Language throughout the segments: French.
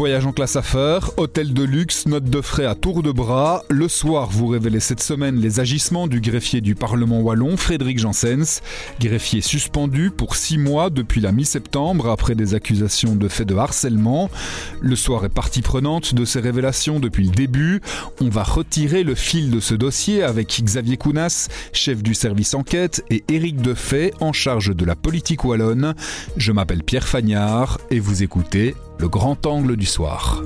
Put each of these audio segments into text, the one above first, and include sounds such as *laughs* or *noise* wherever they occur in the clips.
Voyage en classe affaires, hôtel de luxe, note de frais à tour de bras. Le soir, vous révélez cette semaine les agissements du greffier du Parlement wallon, Frédéric Janssens. Greffier suspendu pour six mois depuis la mi-septembre après des accusations de faits de harcèlement. Le soir est partie prenante de ces révélations depuis le début. On va retirer le fil de ce dossier avec Xavier Kounas, chef du service enquête, et Éric Defay, en charge de la politique wallonne. Je m'appelle Pierre Fagnard et vous écoutez le grand angle du soir.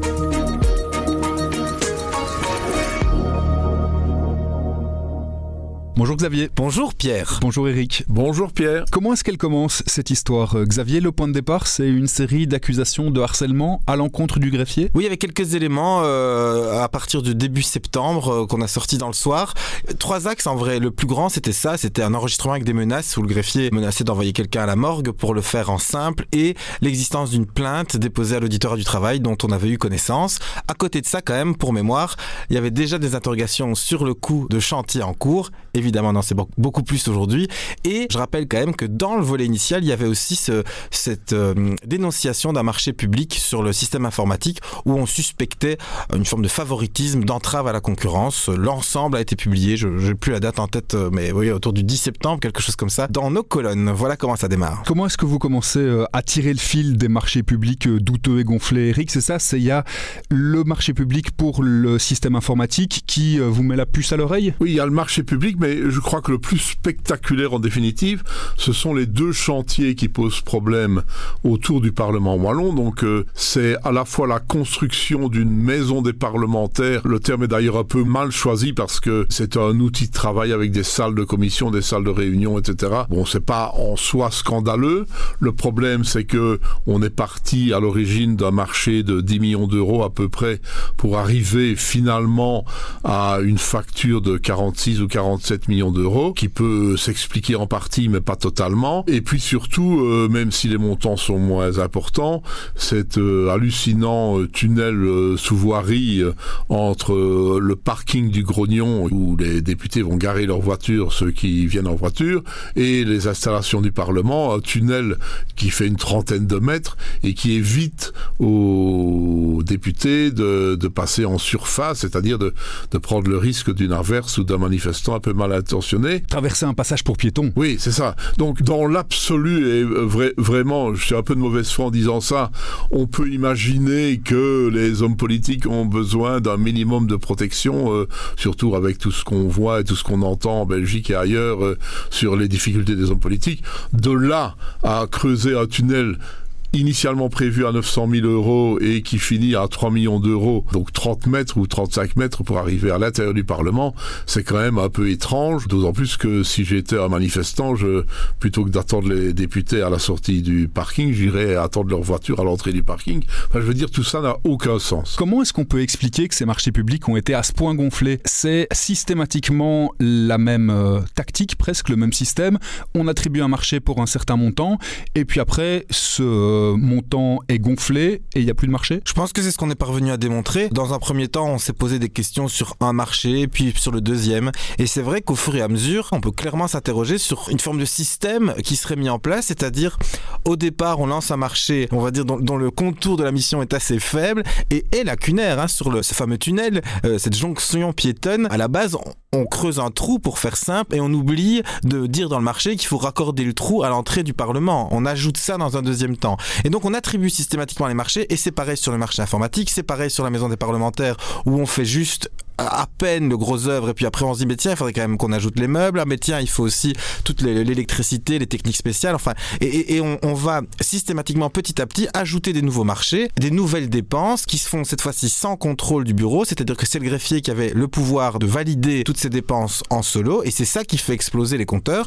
Bonjour Xavier. Bonjour Pierre. Bonjour Eric. Bonjour Pierre. Comment est-ce qu'elle commence cette histoire euh, Xavier, le point de départ, c'est une série d'accusations de harcèlement à l'encontre du greffier? Oui, avec quelques éléments euh, à partir du début septembre euh, qu'on a sorti dans le soir. Trois axes en vrai. Le plus grand, c'était ça, c'était un enregistrement avec des menaces où le greffier menaçait d'envoyer quelqu'un à la morgue pour le faire en simple et l'existence d'une plainte déposée à l'auditoire du travail dont on avait eu connaissance. À côté de ça, quand même, pour mémoire, il y avait déjà des interrogations sur le coût de chantier en cours. Évidemment, non, c'est beaucoup plus aujourd'hui. Et je rappelle quand même que dans le volet initial, il y avait aussi ce, cette euh, dénonciation d'un marché public sur le système informatique où on suspectait une forme de favoritisme, d'entrave à la concurrence. L'ensemble a été publié, je n'ai plus la date en tête, euh, mais oui, autour du 10 septembre, quelque chose comme ça, dans nos colonnes. Voilà comment ça démarre. Comment est-ce que vous commencez euh, à tirer le fil des marchés publics douteux et gonflés Eric, c'est ça C'est il y a le marché public pour le système informatique qui vous met la puce à l'oreille? Oui, il y a le marché public, mais je crois que le plus spectaculaire en définitive, ce sont les deux chantiers qui posent problème autour du Parlement wallon. Donc euh, c'est à la fois la construction d'une maison des parlementaires. Le terme est d'ailleurs un peu mal choisi parce que c'est un outil de travail avec des salles de commission, des salles de réunion, etc. Bon, c'est pas en soi scandaleux. Le problème, c'est que on est parti à l'origine d'un marché de 10 millions d'euros à peu près pour arriver finalement à une facture de 46 ou 47 millions d'euros qui peut s'expliquer en partie mais pas totalement. Et puis surtout, euh, même si les montants sont moins importants, cet euh, hallucinant euh, tunnel sous voirie entre le parking du Grognon où les députés vont garer leurs voitures, ceux qui viennent en voiture, et les installations du Parlement, un tunnel qui fait une trentaine de mètres et qui évite aux députés de, de passer en surface, c'est-à-dire de, de prendre le risque d'une averse ou d'un manifestant un peu mal intentionné. Traverser un passage pour piétons. Oui, c'est ça. Donc dans l'absolu, et vrai, vraiment, je suis un peu de mauvaise foi en disant ça, on peut imaginer que les hommes politiques ont besoin d'un minimum de protection, euh, surtout avec tout ce qu'on voit et tout ce qu'on entend en Belgique et ailleurs euh, sur les difficultés des hommes politiques. De là à creuser un tunnel initialement prévu à 900 000 euros et qui finit à 3 millions d'euros, donc 30 mètres ou 35 mètres pour arriver à l'intérieur du Parlement, c'est quand même un peu étrange, d'autant plus que si j'étais un manifestant, je, plutôt que d'attendre les députés à la sortie du parking, j'irais attendre leur voiture à l'entrée du parking. Enfin, je veux dire, tout ça n'a aucun sens. Comment est-ce qu'on peut expliquer que ces marchés publics ont été à ce point gonflés? C'est systématiquement la même euh, tactique, presque le même système. On attribue un marché pour un certain montant, et puis après, ce montant est gonflé et il n'y a plus de marché? Je pense que c'est ce qu'on est parvenu à démontrer. Dans un premier temps, on s'est posé des questions sur un marché, puis sur le deuxième. Et c'est vrai qu'au fur et à mesure, on peut clairement s'interroger sur une forme de système qui serait mis en place, c'est-à-dire au départ, on lance un marché, on va dire, dont, le contour de la mission est assez faible et est lacunaire hein, sur ce fameux tunnel, euh, cette jonction piétonne. À la base, on, creuse un trou pour faire simple et on oublie de dire dans le marché qu'il faut raccorder le trou à l'entrée du Parlement. On ajoute ça dans un deuxième temps. Et donc on attribue systématiquement les marchés et c'est pareil sur le marché informatique, c'est pareil sur la maison des parlementaires où on fait juste à peine le gros œuvre et puis après on se dit mais tiens il faudrait quand même qu'on ajoute les meubles. Ah mais tiens il faut aussi toute l'électricité les techniques spéciales. Enfin et, on, va systématiquement petit à petit ajouter des nouveaux marchés des nouvelles dépenses qui se font cette fois-ci sans contrôle du bureau. C'est à dire que c'est le greffier qui avait le pouvoir de valider toutes ces dépenses en solo et c'est ça qui fait exploser les compteurs.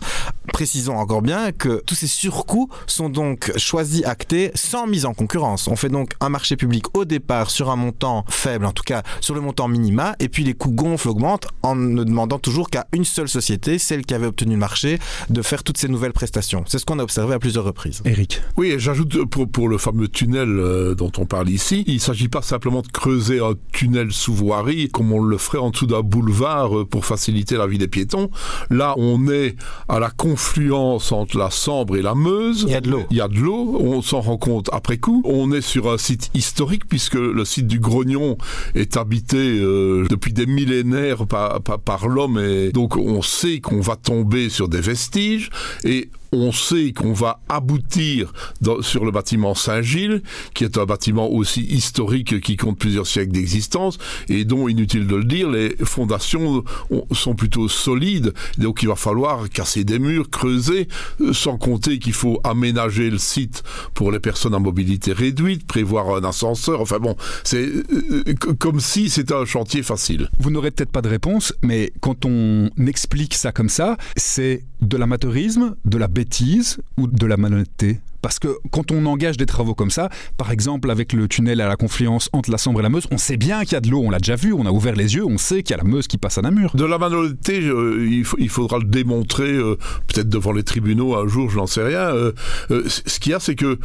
Précisons encore bien que tous ces surcoûts sont donc choisis actés sans mise en concurrence. On fait donc un marché public au départ sur un montant faible en tout cas sur le montant minima et puis les coûts gonflent, augmentent, en ne demandant toujours qu'à une seule société, celle qui avait obtenu le marché, de faire toutes ces nouvelles prestations. C'est ce qu'on a observé à plusieurs reprises. Eric. Oui, et j'ajoute pour, pour le fameux tunnel euh, dont on parle ici, il ne s'agit pas simplement de creuser un tunnel sous voirie comme on le ferait en dessous d'un boulevard euh, pour faciliter la vie des piétons. Là, on est à la confluence entre la Sambre et la Meuse. Il y a de l'eau. Il y a de l'eau, on s'en rend compte après coup. On est sur un site historique puisque le site du Grognon est habité euh, depuis des millénaires par, par, l'homme et donc on sait qu'on va tomber sur des vestiges et on sait qu'on va aboutir sur le bâtiment Saint-Gilles, qui est un bâtiment aussi historique qui compte plusieurs siècles d'existence et dont, inutile de le dire, les fondations sont plutôt solides. Donc il va falloir casser des murs, creuser, euh, sans compter qu'il faut aménager le site pour les personnes à mobilité réduite, prévoir un ascenseur. Enfin bon, c'est euh, comme si c'était un chantier facile. Vous n'aurez peut-être pas de réponse, mais quand on explique ça comme ça, c'est de l'amateurisme, de la bêtise ou de la malhonnêteté? Parce que quand on engage des travaux comme ça, par exemple avec le tunnel à la confluence entre la Sambre et la Meuse, on sait bien qu'il y a de l'eau, on l'a déjà vu, on a ouvert les yeux, on sait qu'il y a la Meuse qui passe à Namur. De la malhonnêteté, euh, il, faudra le démontrer euh, peut-être devant les tribunaux un jour, je n'en sais rien. Euh, ce qu'il y a, c'est que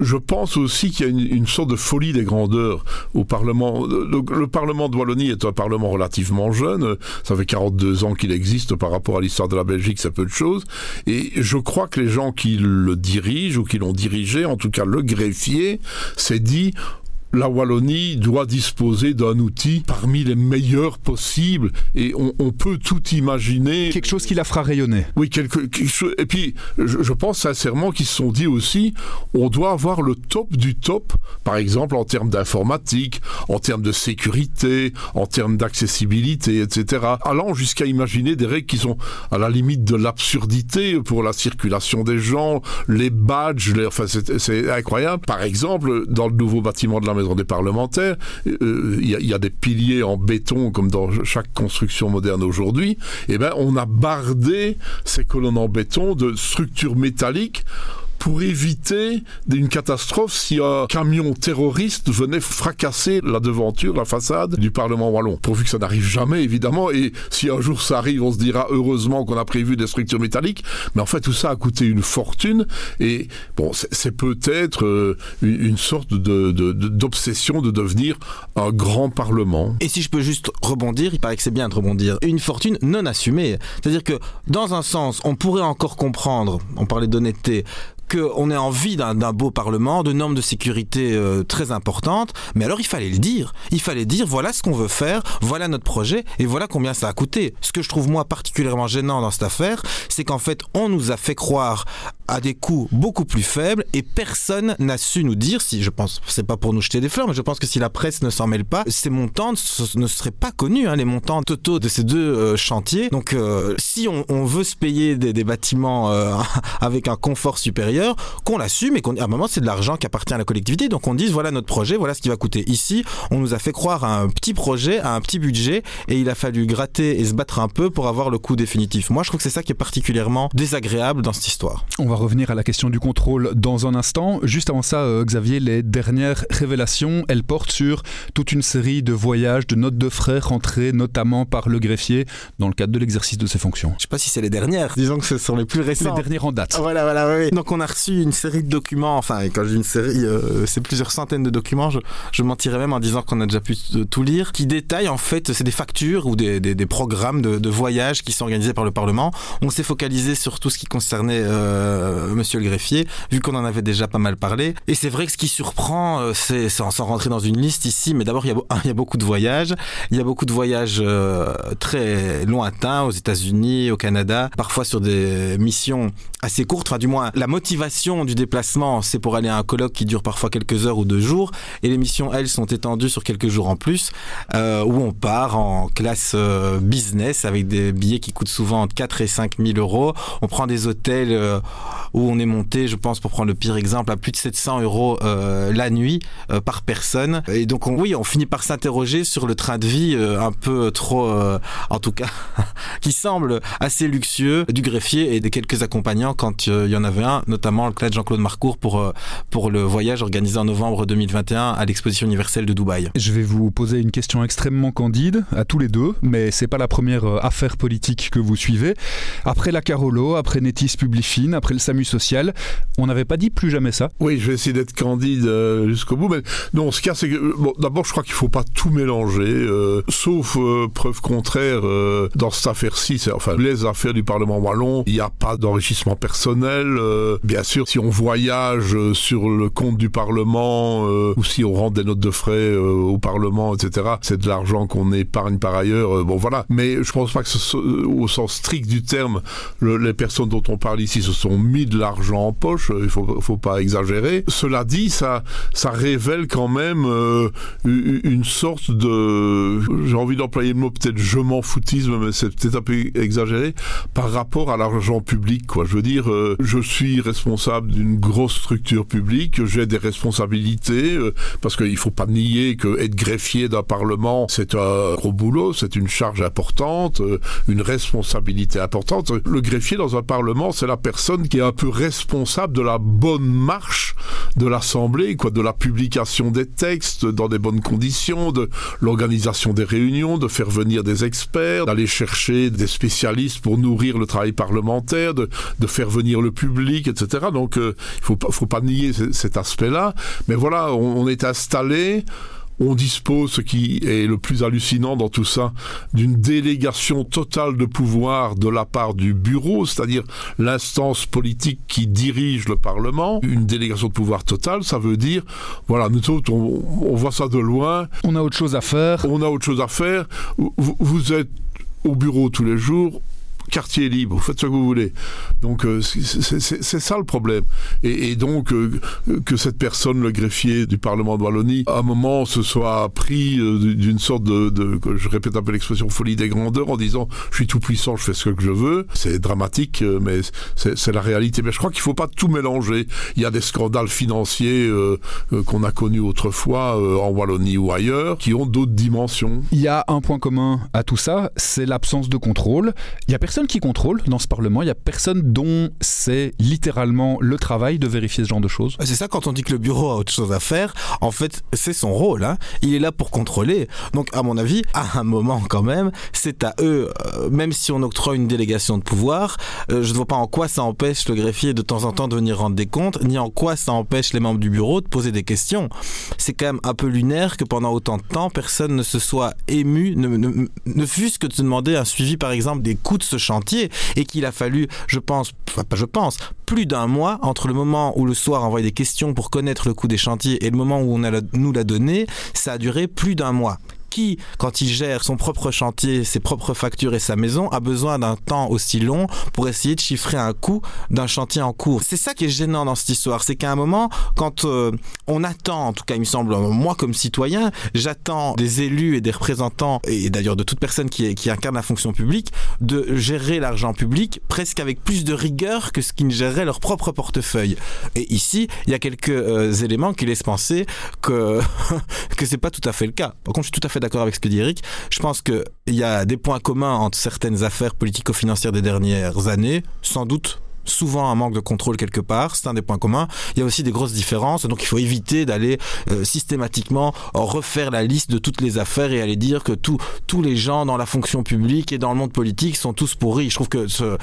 je pense aussi qu'il y a une, sorte de folie des grandeurs au Parlement. Le, le, Parlement de Wallonie est un Parlement relativement jeune, ça fait 42 ans qu'il existe par rapport à l'histoire de la Belgique, c'est peu de choses. Et je crois que les gens qui le dirigent qui l'ont dirigé, en tout cas le greffier, s'est dit la Wallonie doit disposer d'un outil parmi les meilleurs possibles et on, on, peut tout imaginer. Quelque chose qui la fera rayonner. Oui, quelque, quelque chose. Et puis, je, je pense sincèrement qu'ils se sont dit aussi, on doit avoir le top du top, par exemple en termes d'informatique, en termes de sécurité, en termes d'accessibilité, etc. Allant jusqu'à imaginer des règles qui sont à la limite de l'absurdité pour la circulation des gens, les badges, les... enfin c'est incroyable. Par exemple, dans le nouveau bâtiment de la maison des parlementaires. Il euh, y, y, a des piliers en béton comme dans chaque construction moderne aujourd'hui. Et ben, on a bardé ces colonnes en béton de structures métalliques pour éviter une catastrophe si un camion terroriste venait fracasser la devanture, la façade du Parlement wallon. Pourvu que ça n'arrive jamais, évidemment, et si un jour ça arrive, on se dira heureusement qu'on a prévu des structures métalliques, mais en fait tout ça a coûté une fortune, et bon, c'est peut-être euh, une, sorte d'obsession de, de, de devenir un grand Parlement. Et si je peux juste rebondir, il paraît que c'est bien de rebondir, une fortune non assumée. C'est-à-dire que dans un sens, on pourrait encore comprendre, on parlait d'honnêteté, qu'on ait envie d'un beau parlement, de normes de sécurité euh, très importantes, mais alors il fallait le dire. Il fallait dire voilà ce qu'on veut faire, voilà notre projet et voilà combien ça a coûté. Ce que je trouve moi particulièrement gênant dans cette affaire, c'est qu'en fait on nous a fait croire à des coûts beaucoup plus faibles et personne n'a su nous dire si je pense c'est pas pour nous jeter des fleurs mais je pense que si la presse ne s'en mêle pas ces montants ne seraient pas connus hein, les montants totaux de ces deux euh, chantiers. Donc euh, si on, on, veut se payer des, des bâtiments euh, *laughs* avec un confort supérieur qu'on l'assume et qu'à un moment c'est de l'argent qui appartient à la collectivité. Donc on dise voilà notre projet voilà ce qui va coûter. Ici on nous a fait croire à un petit projet à un petit budget et il a fallu gratter et se battre un peu pour avoir le coût définitif. Moi je trouve que c'est ça qui est particulièrement désagréable dans cette histoire revenir à la question du contrôle dans un instant. Juste avant ça, euh, Xavier, les dernières révélations, elles portent sur toute une série de voyages, de notes de frais rentrées notamment par le greffier dans le cadre de l'exercice de ses fonctions. Je sais pas si c'est les dernières. Disons que ce sont les plus récentes. Les dernières en date. Voilà, voilà, oui. Donc on a reçu une série de documents. Enfin, quand je dis une série, euh, c'est plusieurs centaines de documents. Je, je mentirais même en disant qu'on a déjà pu tout lire, qui détaillent en fait, c'est des factures ou des, des, des programmes de, de voyage qui sont organisés par le Parlement. On s'est focalisé sur tout ce qui concernait euh, monsieur le greffier, vu qu'on en avait déjà pas mal parlé. Et c'est vrai que ce qui surprend, euh, c'est sans rentrer dans une liste ici, mais d'abord, *laughs* il, y a beaucoup de voyages. Il y a beaucoup de voyages euh, très lointains aux États-Unis, au Canada, parfois sur des missions assez courtes. Enfin, du moins, la motivation du déplacement, c'est pour aller à un colloque qui dure parfois quelques heures ou deux jours. Et les missions, elles, sont étendues sur quelques jours en plus, euh, où on part en classe euh, business avec des billets qui coûtent souvent entre 4 et 5 000 euros. On prend des hôtels. Où on est monté, je pense, pour prendre le pire exemple, à plus de 700 euros euh, la nuit euh, par personne. Et donc, oui, on finit par s'interroger sur le train de vie euh, un peu trop, en tout cas, *laughs* qui semble assez luxueux du greffier et des quelques accompagnants quand il y en avait un, notamment le cas de Jean-Claude Marcourt pour, pour le voyage organisé en novembre 2021 à l'exposition universelle de Dubaï. Je vais vous poser une question extrêmement candide à tous les deux, mais c'est pas la première affaire politique que vous suivez. Après la Carolo, après Netis Publifine, après le SAMU social, on n'avait pas dit plus jamais ça Oui, je vais essayer d'être candide euh, jusqu'au bout, mais non, ce qu'il y a, c'est que, bon, d'abord, je crois qu'il ne faut pas tout mélanger, euh, sauf euh, preuve contraire, dans cette affaire-ci, enfin, les affaires du Parlement wallon, il n'y a pas d'enrichissement personnel. bien sûr, si on voyage sur le compte du Parlement, ou si on rend des notes de frais au Parlement, etc., c'est de l'argent qu'on épargne par ailleurs, bon voilà. Mais je pense pas que ce, au sens strict du terme, les personnes dont on parle ici se sont de l'argent en poche, il faut, faut pas exagérer. Cela dit, ça, révèle quand même euh, une sorte de, j'ai envie d'employer le mot peut-être je m'en foutisme, mais c'est peut-être un peu exagéré, par rapport à l'argent public, quoi. Je veux dire, euh, je suis responsable d'une grosse structure publique, j'ai des responsabilités, euh, parce qu'il faut pas nier que être greffier d'un parlement, c'est un gros boulot, c'est une charge importante, une responsabilité importante. Le greffier dans un parlement, c'est la personne qui est un peu responsable de la bonne marche de l'Assemblée, quoi, de la publication des textes dans des bonnes conditions, de l'organisation des réunions, de faire venir des experts, d'aller chercher des spécialistes pour nourrir le travail parlementaire, de, de faire venir le public, etc. Donc, euh, il faut, faut pas nier cet aspect-là. Mais voilà, on est installé on dispose, ce qui est le plus hallucinant dans tout ça, d'une délégation totale de pouvoir de la part du bureau, c'est-à-dire l'instance politique qui dirige le Parlement. Une délégation de pouvoir totale, ça veut dire, voilà, nous autres, on, voit ça de loin. On a autre chose à faire. On a autre chose à faire. vous êtes au bureau tous les jours, quartier libre, faites ce que vous voulez. Donc euh, c'est ça le problème. Et, donc euh, que cette personne, le greffier du Parlement de Wallonie, à un moment se soit pris euh, d'une sorte de, je répète un peu l'expression folie des grandeurs en disant je suis tout puissant, je fais ce que je veux. C'est dramatique, mais c'est la réalité. Mais je crois qu'il faut pas tout mélanger. Il y a des scandales financiers qu'on a connus autrefois en Wallonie ou ailleurs qui ont d'autres dimensions. Il y a un point commun à tout ça, c'est l'absence de contrôle. Il y a personne personne qui contrôle dans ce Parlement, il n'y a personne dont c'est littéralement le travail de vérifier ce genre de choses. C'est ça quand on dit que le bureau a autre chose à faire, en fait c'est son rôle, hein. il est là pour contrôler. Donc à mon avis, à un moment quand même, c'est à eux, euh, même si on octroie une délégation de pouvoir, euh, je ne vois pas en quoi ça empêche le greffier de temps en temps de venir rendre des comptes, ni en quoi ça empêche les membres du bureau de poser des questions. C'est quand même un peu lunaire que pendant autant de temps, personne ne se soit ému, ne, ne, fût-ce que de se demander un suivi par exemple des coûts de ce et qu'il a fallu, je pense, enfin je pense, plus d'un mois entre le moment où le soir envoyait des questions pour connaître le coût des chantiers et le moment où on a nous l'a donné, ça a duré plus d'un mois qui, quand il gère son propre chantier, ses propres factures et sa maison, a besoin d'un temps aussi long pour essayer de chiffrer un coût d'un chantier en cours. C'est ça qui est gênant dans cette histoire, c'est qu'à un moment, quand euh, on attend, en tout cas il me semble, moi comme citoyen, j'attends des élus et des représentants, et d'ailleurs de toute personne qui, incarne la fonction publique, de gérer l'argent public presque avec plus de rigueur que ce qu'ils géreraient leur propre portefeuille. Et ici, il y a quelques euh, éléments qui laissent penser que, *laughs* que c'est pas tout à fait le cas. Par contre, je suis tout à fait d'accord avec ce que dit Eric. Je pense qu'il y a des points communs entre certaines affaires politico-financières des dernières années, sans doute souvent un manque de contrôle quelque part, c'est un des points communs. Il y a aussi des grosses différences, donc il faut éviter d'aller euh, systématiquement refaire la liste de toutes les affaires et aller dire que tous tous les gens dans la fonction publique et dans le monde politique sont tous pourris. Je trouve que ce,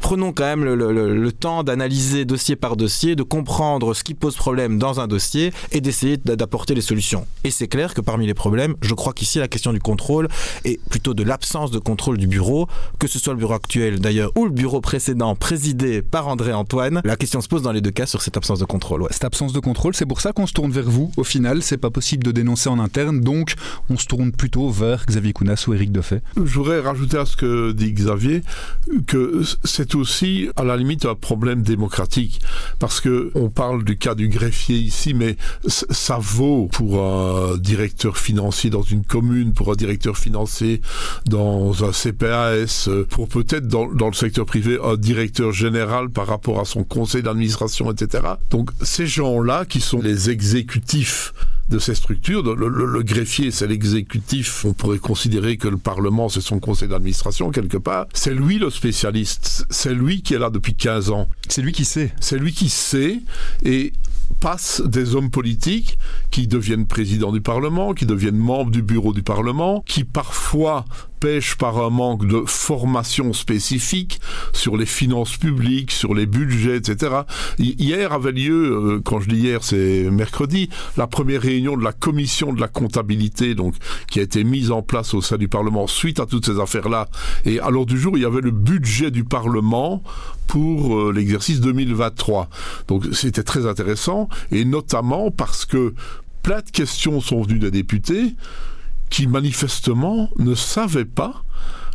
prenons quand même le, temps d'analyser dossier par dossier, de comprendre ce qui pose problème dans un dossier et d'essayer d'apporter les solutions. Et c'est clair que parmi les problèmes, je crois qu'ici la question du contrôle est plutôt de l'absence de contrôle du bureau, que ce soit le bureau actuel d'ailleurs ou le bureau précédent par André-Antoine. La question se pose dans les deux cas sur cette absence de contrôle. Cette absence de contrôle, c'est pour ça qu'on se tourne vers vous. Au final, c'est pas possible de dénoncer en interne, donc on se tourne plutôt vers Xavier Kounas ou Éric Defay. Je voudrais rajouter à ce que dit Xavier que c'est aussi à la limite un problème démocratique parce que on parle du cas du greffier ici, mais ça vaut pour un directeur financier dans une commune, pour un directeur financier dans un CPAS, pour peut-être dans, dans le secteur privé un directeur général général par rapport à son conseil d'administration, etc. Donc ces gens-là qui sont les exécutifs de ces structures. Le, greffier, c'est l'exécutif. On pourrait considérer que le Parlement, c'est son conseil d'administration, quelque part. C'est lui le spécialiste. C'est lui qui est là depuis 15 ans. C'est lui qui sait. C'est lui qui sait. Et passe des hommes politiques qui deviennent présidents du Parlement, qui deviennent membres du bureau du Parlement, qui parfois pêchent par un manque de formation spécifique sur les finances publiques, sur les budgets, etc. Hier avait lieu, euh, quand je dis hier, c'est mercredi, la première réunion de la commission de la comptabilité, donc qui a été mise en place au sein du Parlement suite à toutes ces affaires-là. Et à l'ordre du jour, il y avait le budget du Parlement pour euh, l'exercice 2023. Donc c'était très intéressant, et notamment parce que plein de questions sont venues des députés qui manifestement ne savaient pas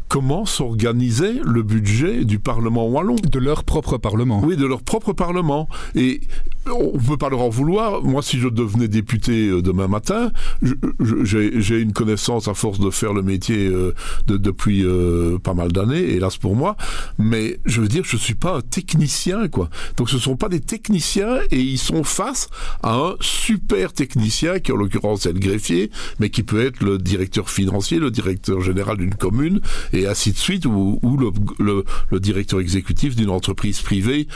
comment s'organisait le budget du Parlement wallon. De leur propre Parlement. Oui, de leur propre Parlement. Et on peut pas leur en vouloir. Moi, si je devenais député euh, demain matin, j'ai une connaissance à force de faire le métier euh, de, depuis euh, pas mal d'années, hélas pour moi. Mais je veux dire, je suis pas un technicien, quoi. Donc, ce sont pas des techniciens et ils sont face à un super technicien qui, en l'occurrence, est le greffier, mais qui peut être le directeur financier, le directeur général d'une commune et ainsi de suite, ou, le, le, le directeur exécutif d'une entreprise privée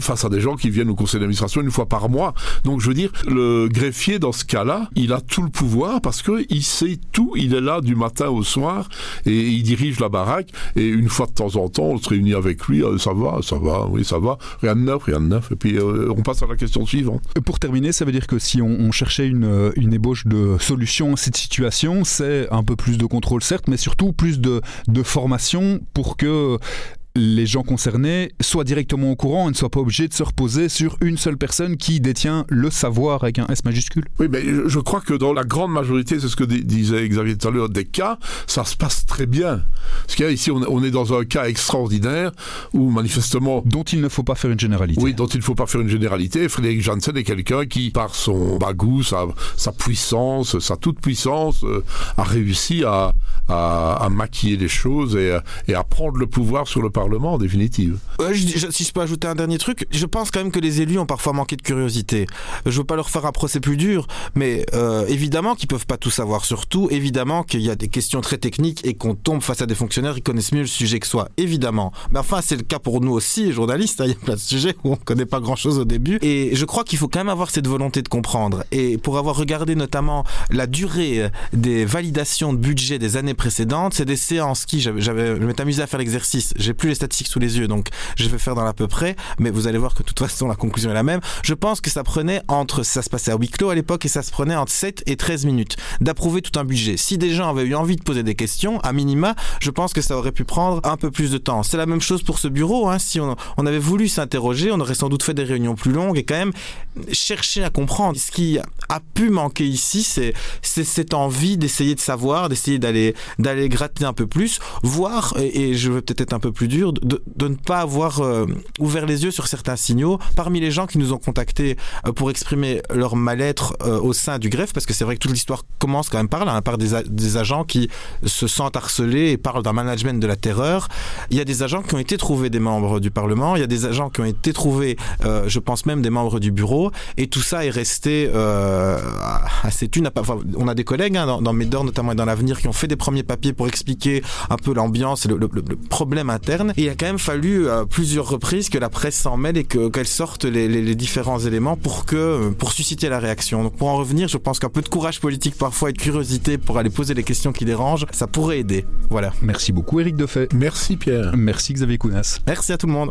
face à des gens qui viennent au conseil d'administration une fois par mois. Donc je veux dire, le greffier dans ce cas-là, il a tout le pouvoir parce que il sait tout. Il est là du matin au soir et il dirige la baraque. Et une fois de temps en temps, on se réunit avec lui. Euh, ça va, ça va, oui, ça va. Rien de neuf, rien de neuf. Et puis euh, on passe à la question suivante. Pour terminer, ça veut dire que si on, cherchait une, euh, une, ébauche de solution à cette situation, c'est un peu plus de contrôle certes, mais surtout plus de, de formation pour que les gens concernés soient directement au courant et ne soient pas obligés de se reposer sur une seule personne qui détient le savoir avec un S majuscule. Oui, mais je crois que dans la grande majorité, c'est ce que disait Xavier tout à l'heure, des cas, ça se passe très bien. Parce qu'ici, on est dans un cas extraordinaire où manifestement... Dont il ne faut pas faire une généralité. Oui, dont il ne faut pas faire une généralité. Frédéric Janssen est quelqu'un qui, par son bagou, sa, sa puissance, sa toute puissance, euh, a réussi à, à, maquiller les choses et, et à prendre le pouvoir sur le Parlement Parlement en définitive. si je peux ajouter un dernier truc, je pense quand même que les élus ont parfois manqué de curiosité. Je veux pas leur faire un procès plus dur, mais euh, évidemment qu'ils peuvent pas tout savoir sur tout, évidemment qu'il y a des questions très techniques et qu'on tombe face à des fonctionnaires qui connaissent mieux le sujet que soi, évidemment. Mais enfin, c'est le cas pour nous aussi, journalistes. Hein. Il y a plein de sujets où on connaît pas grand chose au début, et je crois qu'il faut quand même avoir cette volonté de comprendre. Et pour avoir regardé notamment la durée des validations de budget des années précédentes, c'est des séances qui, j'avais, je m'étais amusé à faire l'exercice. J'ai plus les statistiques sous les yeux, donc je vais faire dans l'à peu près, mais vous allez voir que de toute façon la conclusion est la même. Je pense que ça prenait entre, ça se passait à huis clos à l'époque, et ça se prenait entre 7 et 13 minutes d'approuver tout un budget. Si des gens avaient eu envie de poser des questions, à minima, je pense que ça aurait pu prendre un peu plus de temps. C'est la même chose pour ce bureau. Hein. Si on, avait voulu s'interroger, on aurait sans doute fait des réunions plus longues et quand même chercher à comprendre. Ce qui a pu manquer ici, c'est cette envie d'essayer de savoir, d'essayer d'aller d'aller gratter un peu plus, voir, et, et je veux peut-être être un peu plus dur, de, ne pas avoir euh, ouvert les yeux sur certains signaux. Parmi les gens qui nous ont contactés euh, pour exprimer leur mal-être euh, au sein du greffe, parce que c'est vrai que toute l'histoire commence quand même par là, hein, par des, agents qui se sentent harcelés et parlent d'un management de la terreur. Il y a des agents qui ont été trouvés des membres du Parlement, il y a des agents qui ont été trouvés, je pense même des membres du bureau, et tout ça est resté assez une. Enfin, on a des collègues hein, dans, dans Médor notamment et dans l'avenir qui ont fait des premiers papiers pour expliquer un peu l'ambiance et le problème interne il a quand même fallu à euh, plusieurs reprises que la presse s'en mêle et qu'elle sorte les, différents éléments pour que euh, pour susciter la réaction. Donc pour en revenir, je pense qu'un peu de courage politique parfois et de curiosité pour aller poser les questions qui dérangent, ça pourrait aider. Voilà. Merci beaucoup Eric Defay. Merci Pierre. Merci Xavier Kounas. Merci à tout le monde.